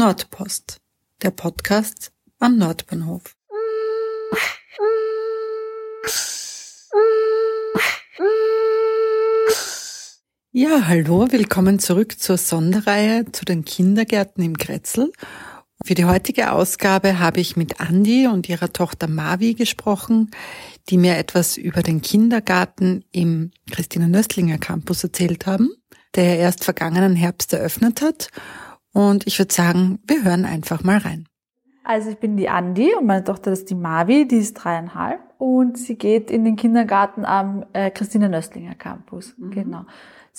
Nordpost, der Podcast am Nordbahnhof. Ja, hallo, willkommen zurück zur Sonderreihe zu den Kindergärten im Kretzel. Für die heutige Ausgabe habe ich mit Andi und ihrer Tochter Mavi gesprochen, die mir etwas über den Kindergarten im Christina Nöstlinger Campus erzählt haben, der erst vergangenen Herbst eröffnet hat. Und ich würde sagen, wir hören einfach mal rein. Also ich bin die Andi und meine Tochter ist die Mavi, die ist dreieinhalb und sie geht in den Kindergarten am äh, Christina Nöstlinger Campus. Mhm. Genau.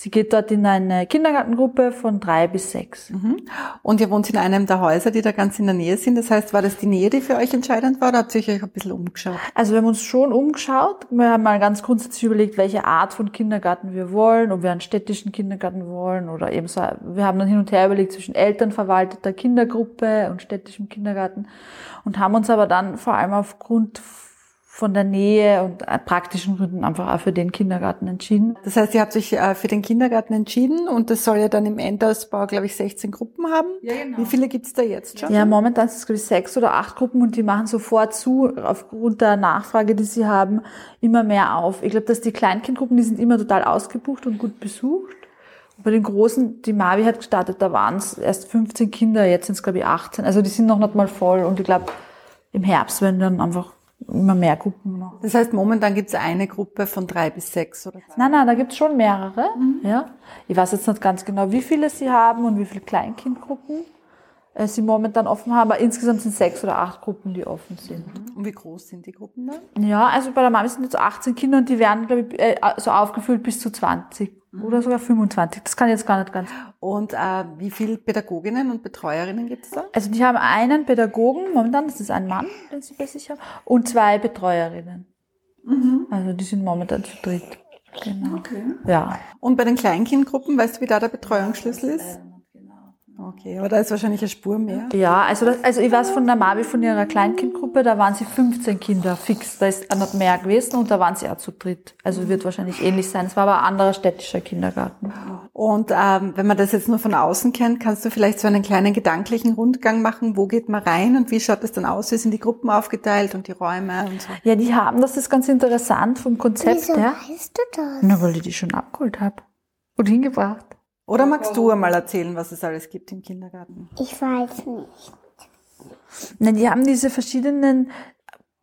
Sie geht dort in eine Kindergartengruppe von drei bis sechs. Mhm. Und ihr wohnt in einem der Häuser, die da ganz in der Nähe sind. Das heißt, war das die Nähe, die für euch entscheidend war oder habt ihr euch ein bisschen umgeschaut? Also wir haben uns schon umgeschaut. Wir haben mal ganz grundsätzlich überlegt, welche Art von Kindergarten wir wollen, ob wir einen städtischen Kindergarten wollen oder eben so. Wir haben dann hin und her überlegt zwischen elternverwalteter Kindergruppe und städtischem Kindergarten und haben uns aber dann vor allem aufgrund von der Nähe und äh, praktischen Gründen einfach auch für den Kindergarten entschieden. Das heißt, ihr habt euch äh, für den Kindergarten entschieden und das soll ja dann im Endausbau, glaube ich, 16 Gruppen haben. Ja, genau. Wie viele gibt's da jetzt schon? Ja, momentan sind es, glaube ich, sechs oder acht Gruppen und die machen sofort zu, aufgrund der Nachfrage, die sie haben, immer mehr auf. Ich glaube, dass die Kleinkindgruppen, die sind immer total ausgebucht und gut besucht. bei den Großen, die Mavi hat gestartet, da waren es erst 15 Kinder, jetzt sind es, glaube ich, 18. Also die sind noch nicht mal voll und ich glaube, im Herbst werden dann einfach immer mehr Gruppen noch. Das heißt, momentan gibt es eine Gruppe von drei bis sechs, oder? Nein, nein, da gibt es schon mehrere. Mhm. Ja. Ich weiß jetzt nicht ganz genau, wie viele sie haben und wie viele Kleinkindgruppen sie momentan offen haben, aber insgesamt sind sechs oder acht Gruppen, die offen sind. Mhm. Und wie groß sind die Gruppen dann? Ja, also bei der Mami sind jetzt 18 Kinder und die werden, glaube ich, äh, so aufgefüllt bis zu 20 mhm. oder sogar 25. Das kann ich jetzt gar nicht ganz. Und äh, wie viele Pädagoginnen und Betreuerinnen gibt es da? Also die haben einen Pädagogen momentan, das ist ein Mann, den sie bei sich haben, und zwei Betreuerinnen. Mhm. Also die sind momentan zu dritt. Genau. Okay. Ja. Und bei den Kleinkindgruppen, weißt du, wie da der Betreuungsschlüssel ist? Okay, aber da ist wahrscheinlich eine Spur mehr. Ja, also, das, also ich weiß von der Mavi, von ihrer Kleinkindgruppe, da waren sie 15 Kinder fix. Da ist noch mehr gewesen und da waren sie auch zu dritt. Also wird wahrscheinlich ähnlich sein. Es war aber ein anderer städtischer Kindergarten. Und ähm, wenn man das jetzt nur von außen kennt, kannst du vielleicht so einen kleinen gedanklichen Rundgang machen. Wo geht man rein und wie schaut das dann aus? Wie sind die Gruppen aufgeteilt und die Räume und so? Ja, die haben, das ist ganz interessant vom Konzept her. Wieso weißt du das? Na, weil ich die schon abgeholt habe und hingebracht. Oder magst du einmal erzählen, was es alles gibt im Kindergarten? Ich weiß nicht. Na, die haben diese verschiedenen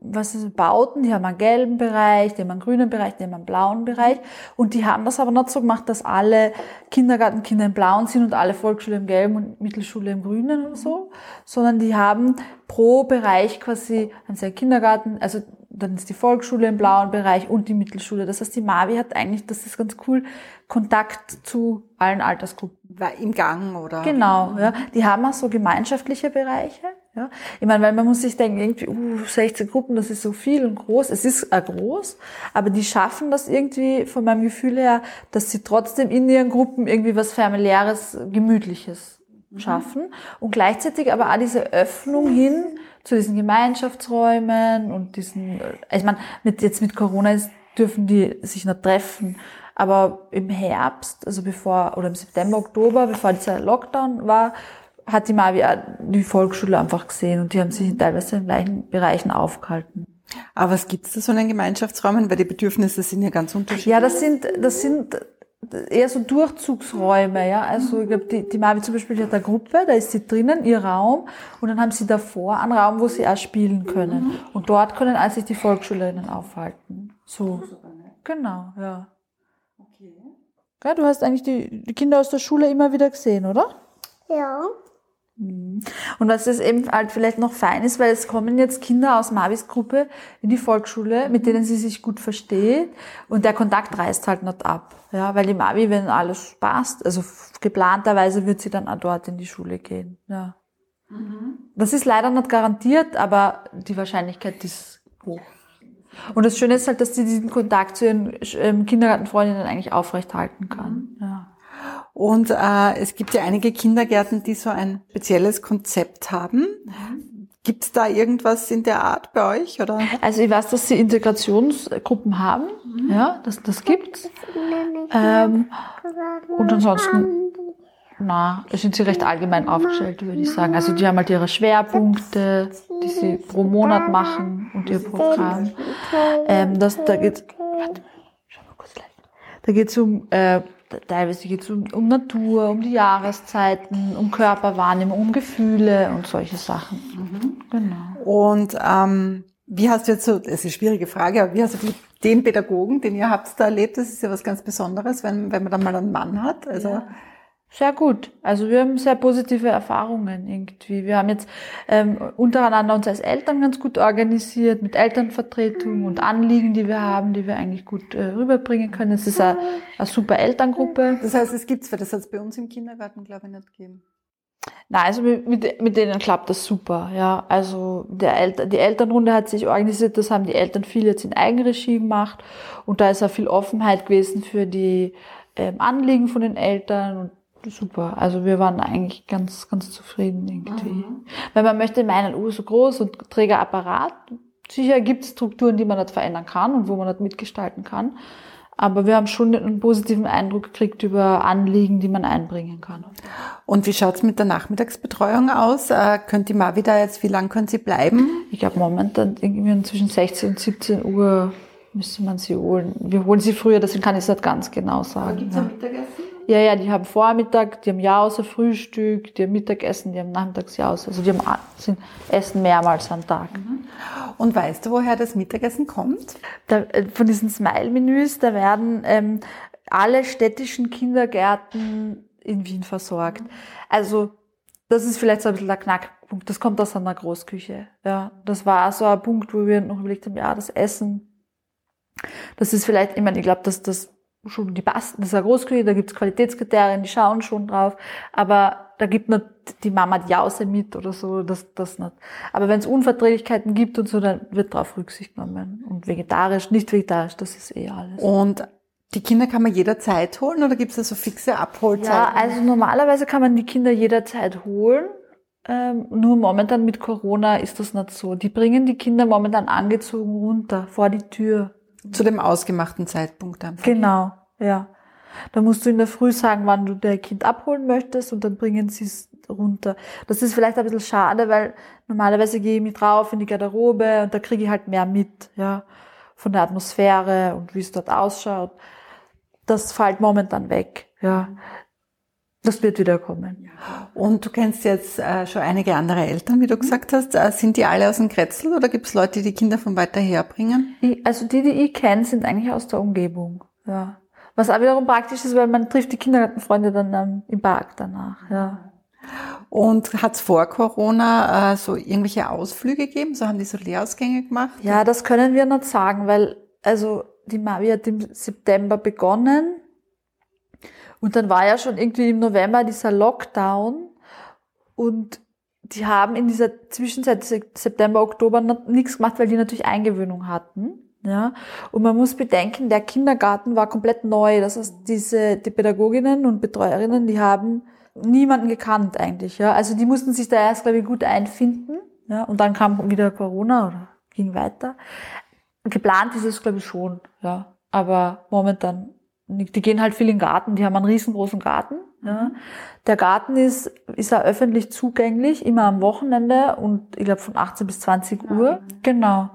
was ist, Bauten, die haben einen gelben Bereich, die haben einen grünen Bereich, die haben einen blauen Bereich. Und die haben das aber nicht so gemacht, dass alle Kindergartenkinder im blauen sind und alle Volksschule im gelben und Mittelschule im grünen und so, sondern die haben pro Bereich quasi, haben sie einen Kindergarten, also dann ist die Volksschule im blauen Bereich und die Mittelschule. Das heißt, die Mavi hat eigentlich, das ist ganz cool, Kontakt zu allen Altersgruppen. Im Gang, oder? Genau, ja. Die haben auch so gemeinschaftliche Bereiche. Ja. Ich meine, weil man muss sich denken, irgendwie, uh, 16 Gruppen, das ist so viel und groß. Es ist auch groß, aber die schaffen das irgendwie von meinem Gefühl her, dass sie trotzdem in ihren Gruppen irgendwie was familiäres, gemütliches mhm. schaffen mhm. und gleichzeitig aber auch diese Öffnung hin zu diesen Gemeinschaftsräumen und diesen, ich meine, mit, jetzt mit Corona ist, dürfen die sich noch treffen. Aber im Herbst, also bevor, oder im September, Oktober, bevor dieser Lockdown war, hat die Mavi die Volksschule einfach gesehen und die haben sich teilweise in gleichen Bereichen aufgehalten. Aber was gibt's da so in Gemeinschaftsräumen? Weil die Bedürfnisse sind ja ganz unterschiedlich. Ja, das sind, das sind eher so Durchzugsräume, ja. Also ich glaube, die, die Mavi zum Beispiel hat eine Gruppe, da ist sie drinnen, ihr Raum, und dann haben sie davor einen Raum, wo sie auch spielen können. Mhm. Und dort können also sich die Volksschülerinnen aufhalten. So. Genau, ja. Okay. Ja, du hast eigentlich die, die Kinder aus der Schule immer wieder gesehen, oder? Ja. Und was es eben halt vielleicht noch fein ist, weil es kommen jetzt Kinder aus Mavis Gruppe in die Volksschule, mit denen sie sich gut versteht und der Kontakt reißt halt nicht ab. Ja, weil die Mavi, wenn alles passt, also geplanterweise wird sie dann auch dort in die Schule gehen. Ja. Mhm. Das ist leider nicht garantiert, aber die Wahrscheinlichkeit ist hoch. Und das Schöne ist halt, dass sie diesen Kontakt zu ihren ähm, Kindergartenfreundinnen eigentlich aufrechthalten kann. Mhm. Ja. Und äh, es gibt ja einige Kindergärten, die so ein spezielles Konzept haben. Gibt es da irgendwas in der Art bei euch? Oder? Also ich weiß, dass sie Integrationsgruppen haben. Mhm. Ja, das, das gibt's. Ähm, und ansonsten Na, sind sie recht allgemein aufgestellt, würde ich sagen. Also die haben halt ihre Schwerpunkte, die sie pro Monat machen und ihr Programm. Ähm, das, da geht warte, schau mal kurz live. Da geht's um, äh, teilweise geht's um, um Natur, um die Jahreszeiten, um Körperwahrnehmung, um Gefühle und solche Sachen. Genau. Und ähm, wie hast du jetzt so, das ist eine schwierige Frage, aber wie hast du die, den Pädagogen, den ihr habt da erlebt, das ist ja was ganz Besonderes, wenn, wenn man dann mal einen Mann hat. Also Sehr gut. Also wir haben sehr positive Erfahrungen irgendwie. Wir haben jetzt ähm, untereinander uns als Eltern ganz gut organisiert mit Elternvertretung und Anliegen, die wir haben, die wir eigentlich gut äh, rüberbringen können. Es ist eine, eine super Elterngruppe. das heißt, es gibt's, weil das hat es bei uns im Kindergarten, glaube ich, nicht gegeben. Nein, also mit, mit, mit denen klappt das super. Ja, also der Elter, die Elternrunde hat sich organisiert. Das haben die Eltern viel jetzt in Eigenregie gemacht und da ist auch viel Offenheit gewesen für die ähm, Anliegen von den Eltern und super. Also wir waren eigentlich ganz, ganz zufrieden irgendwie. Weil man möchte meinen, oh, so groß und träger Apparat. Sicher gibt es Strukturen, die man nicht verändern kann und wo man nicht mitgestalten kann. Aber wir haben schon einen positiven Eindruck gekriegt über Anliegen, die man einbringen kann. Und wie schaut's mit der Nachmittagsbetreuung aus? Äh, könnt die Mavi da jetzt, wie lang können sie bleiben? Ich glaube momentan irgendwie zwischen 16 und 17 Uhr müsste man sie holen. Wir holen sie früher, deswegen kann ich es nicht ganz genau sagen. Ja. Mittagessen? Ja, ja, die haben Vormittag, die haben Jause, Frühstück, die haben Mittagessen, die haben Nachmittagsjause. Also die haben, sind, essen mehrmals am Tag. Und weißt du, woher das Mittagessen kommt? Da, äh, von diesen Smile-Menüs, da werden ähm, alle städtischen Kindergärten in Wien versorgt. Also das ist vielleicht so ein bisschen der Knackpunkt. Das kommt aus einer Großküche. Ja, das war so ein Punkt, wo wir noch überlegt haben, ja, das Essen, das ist vielleicht, ich meine, ich glaube, dass das schon die Basten, das ist eine Großküche, da gibt's Qualitätskriterien, die schauen schon drauf, aber da gibt nicht die Mama die Jause mit oder so, das, das nicht. Aber wenn es Unverträglichkeiten gibt und so, dann wird darauf Rücksicht genommen. Und vegetarisch, nicht vegetarisch, das ist eh alles. Und die Kinder kann man jederzeit holen oder gibt's da so fixe Abholzeiten? Ja, also normalerweise kann man die Kinder jederzeit holen. Ähm, nur momentan mit Corona ist das nicht so. Die bringen die Kinder momentan angezogen runter vor die Tür. Zu dem ausgemachten Zeitpunkt einfach. Genau, ja. Da musst du in der Früh sagen, wann du dein Kind abholen möchtest und dann bringen sie es runter. Das ist vielleicht ein bisschen schade, weil normalerweise gehe ich mit drauf in die Garderobe und da kriege ich halt mehr mit, ja, von der Atmosphäre und wie es dort ausschaut. Das fällt momentan weg, ja. Das wird wieder kommen. Und du kennst jetzt äh, schon einige andere Eltern, wie du gesagt hast. Äh, sind die alle aus dem Kretzel oder gibt's Leute, die die Kinder von weiter her bringen? Die, also die, die ich kenne, sind eigentlich aus der Umgebung, ja. Was auch wiederum praktisch ist, weil man trifft die Kindergartenfreunde dann ähm, im Park danach, ja. Und hat's vor Corona äh, so irgendwelche Ausflüge gegeben? So haben die so Lehrausgänge gemacht? Ja, das können wir nicht sagen, weil also die Mavi hat im September begonnen und dann war ja schon irgendwie im November dieser Lockdown und die haben in dieser Zwischenzeit September, Oktober nichts gemacht, weil die natürlich Eingewöhnung hatten. Ja, und man muss bedenken, der Kindergarten war komplett neu. Das heißt, diese, die Pädagoginnen und Betreuerinnen, die haben niemanden gekannt eigentlich. Ja, also die mussten sich da erst, glaube ich, gut einfinden. Ja, und dann kam wieder Corona oder ging weiter. Geplant ist es, glaube ich, schon. Ja, aber momentan. Die gehen halt viel in den Garten. Die haben einen riesengroßen Garten. Ja. Der Garten ist, ist ja öffentlich zugänglich, immer am Wochenende und ich glaube von 18 bis 20 Uhr. Genau.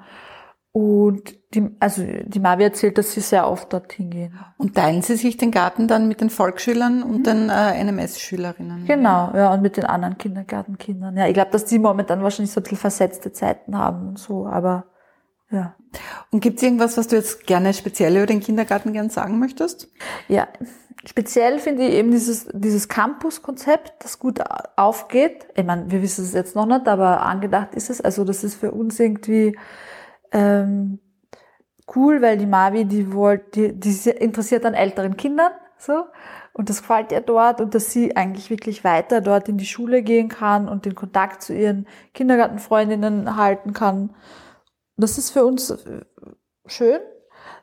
Und die, also die Mavi erzählt, dass sie sehr oft dorthin gehen. Und teilen Sie sich den Garten dann mit den Volksschülern und den äh, NMS-Schülerinnen? Genau, ja, und mit den anderen Kindergartenkindern. Ja, ich glaube, dass die momentan wahrscheinlich so ein bisschen versetzte Zeiten haben und so, aber ja. Und gibt's irgendwas, was du jetzt gerne speziell über den Kindergarten gern sagen möchtest? Ja, speziell finde ich eben dieses, dieses Campus-Konzept, das gut aufgeht. Ich meine, wir wissen es jetzt noch nicht, aber angedacht ist es. Also das ist für uns irgendwie ähm, cool, weil die Mavi, die wollte, die, die interessiert an älteren Kindern, so. Und das gefällt ihr dort und dass sie eigentlich wirklich weiter dort in die Schule gehen kann und den Kontakt zu ihren Kindergartenfreundinnen halten kann. Das ist für uns äh, schön.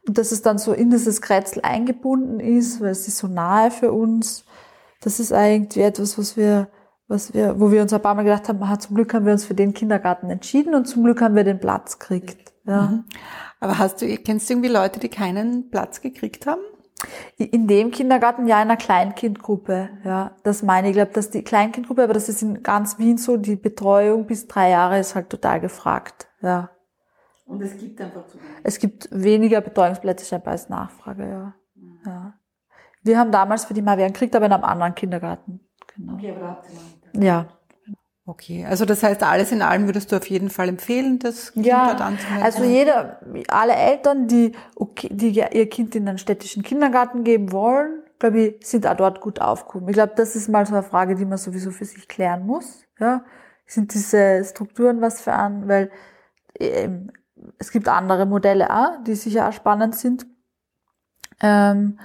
Dass es dann so in dieses Kretzel eingebunden ist, weil es ist so nahe für uns. Das ist eigentlich etwas, was wir, was wir, wo wir uns ein paar Mal gedacht haben, aha, zum Glück haben wir uns für den Kindergarten entschieden und zum Glück haben wir den Platz gekriegt. Ja. Mhm. Aber hast du, kennst du irgendwie Leute, die keinen Platz gekriegt haben? in dem Kindergarten ja in einer Kleinkindgruppe. Ja, das meine ich. Ich glaube, dass die Kleinkindgruppe, aber das ist in ganz Wien so, die Betreuung bis drei Jahre ist halt total gefragt. Ja. Und es gibt einfach zu wenig. Es gibt weniger Betreuungsplätze scheinbar als Nachfrage, ja. ja. Wir haben damals für die Maria gekriegt, aber in einem anderen Kindergarten. Genau. Okay, aber da habt ihr Ja. Okay, also das heißt, alles in allem würdest du auf jeden Fall empfehlen, das Kind Ja, dort anzumelden? also jeder, alle Eltern, die, okay, die ihr Kind in einen städtischen Kindergarten geben wollen, glaube ich, sind auch dort gut aufgehoben. Ich glaube, das ist mal so eine Frage, die man sowieso für sich klären muss. Ja, sind diese Strukturen was für an, weil ähm, es gibt andere Modelle auch, die sicher auch spannend sind. Ähm,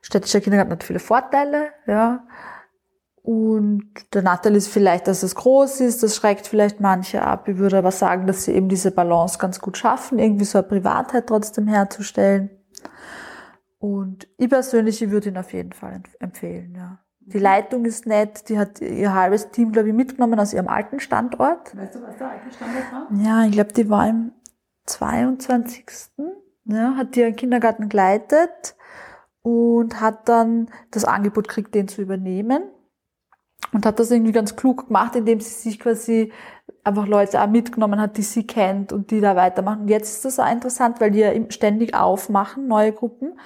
städtischer Kindergarten hat viele Vorteile, ja. Und der Nachteil ist vielleicht, dass es groß ist, das schreckt vielleicht manche ab. Ich würde aber sagen, dass sie eben diese Balance ganz gut schaffen, irgendwie so eine Privatheit trotzdem herzustellen. Und ich persönlich, ich würde ihn auf jeden Fall empf- empfehlen, ja. Die Leitung ist nett, die hat ihr halbes Team, glaube ich, mitgenommen aus ihrem alten Standort. Weißt du, was der alte Standort war? Ja, ich glaube, die war im 22. Ja, hat die ihren Kindergarten geleitet und hat dann das Angebot gekriegt, den zu übernehmen. Und hat das irgendwie ganz klug gemacht, indem sie sich quasi einfach Leute auch mitgenommen hat, die sie kennt und die da weitermachen. Und jetzt ist das auch interessant, weil die ja ständig aufmachen, neue Gruppen,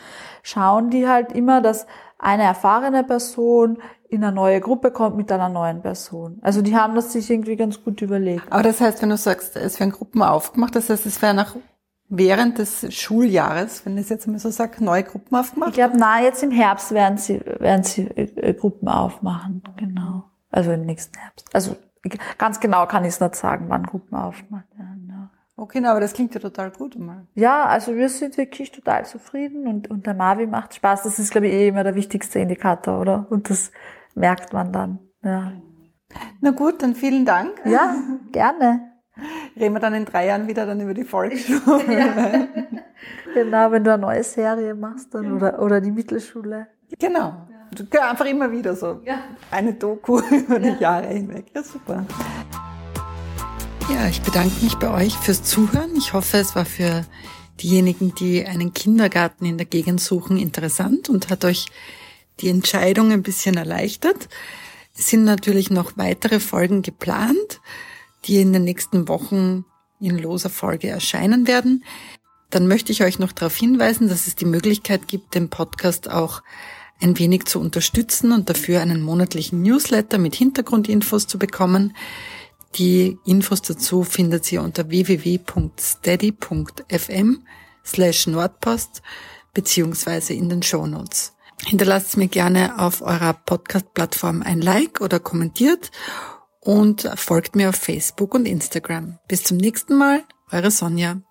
schauen die halt immer, dass eine erfahrene Person in eine neue Gruppe kommt mit einer neuen Person. Also die haben das sich irgendwie ganz gut überlegt. Aber das heißt, wenn du sagst, es werden Gruppen aufgemacht, das heißt, es werden nach während des Schuljahres, wenn ich es jetzt mal so sage, neue Gruppen Ich aufgemacht? glaube, na, jetzt im Herbst werden sie, werden sie äh, äh, Gruppen aufmachen. Genau. Also im nächsten Herbst. Also ich- ganz genau kann ich es nicht sagen, wann Gruppen aufmachen. Ja. Okay, na, aber das klingt ja total gut. Mal. ja, also wir sind wirklich total zufrieden und, und der Mavi macht Spaß. Das ist, glaube ich, eh immer der wichtigste Indikator, oder? Und das merkt man dann. Ja, Na gut, dann vielen Dank. ja gerne. Reden wir dann in drei Jahren wieder dann über die Volksschule. Genau, wenn du eine neue Serie machst dann oder, oder die Mittelschule. Genau. Du kannst einfach immer wieder so eine Doku über die Jahre hinweg. Ja, super. Ja, ich bedanke mich bei euch fürs Zuhören. Ich hoffe, es war für diejenigen, die einen Kindergarten in der Gegend suchen, interessant und hat euch die Entscheidung ein bisschen erleichtert. Es sind natürlich noch weitere Folgen geplant, die in den nächsten Wochen in loser Folge erscheinen werden. Dann möchte ich euch noch darauf hinweisen, dass es die Möglichkeit gibt, den Podcast auch ein wenig zu unterstützen und dafür einen monatlichen Newsletter mit Hintergrundinfos zu bekommen. Die Infos dazu findet ihr unter www.steady.fm slash Nordpost beziehungsweise in den Shownotes. Hinterlasst mir gerne auf eurer Podcast-Plattform ein Like oder kommentiert und folgt mir auf Facebook und Instagram. Bis zum nächsten Mal, eure Sonja.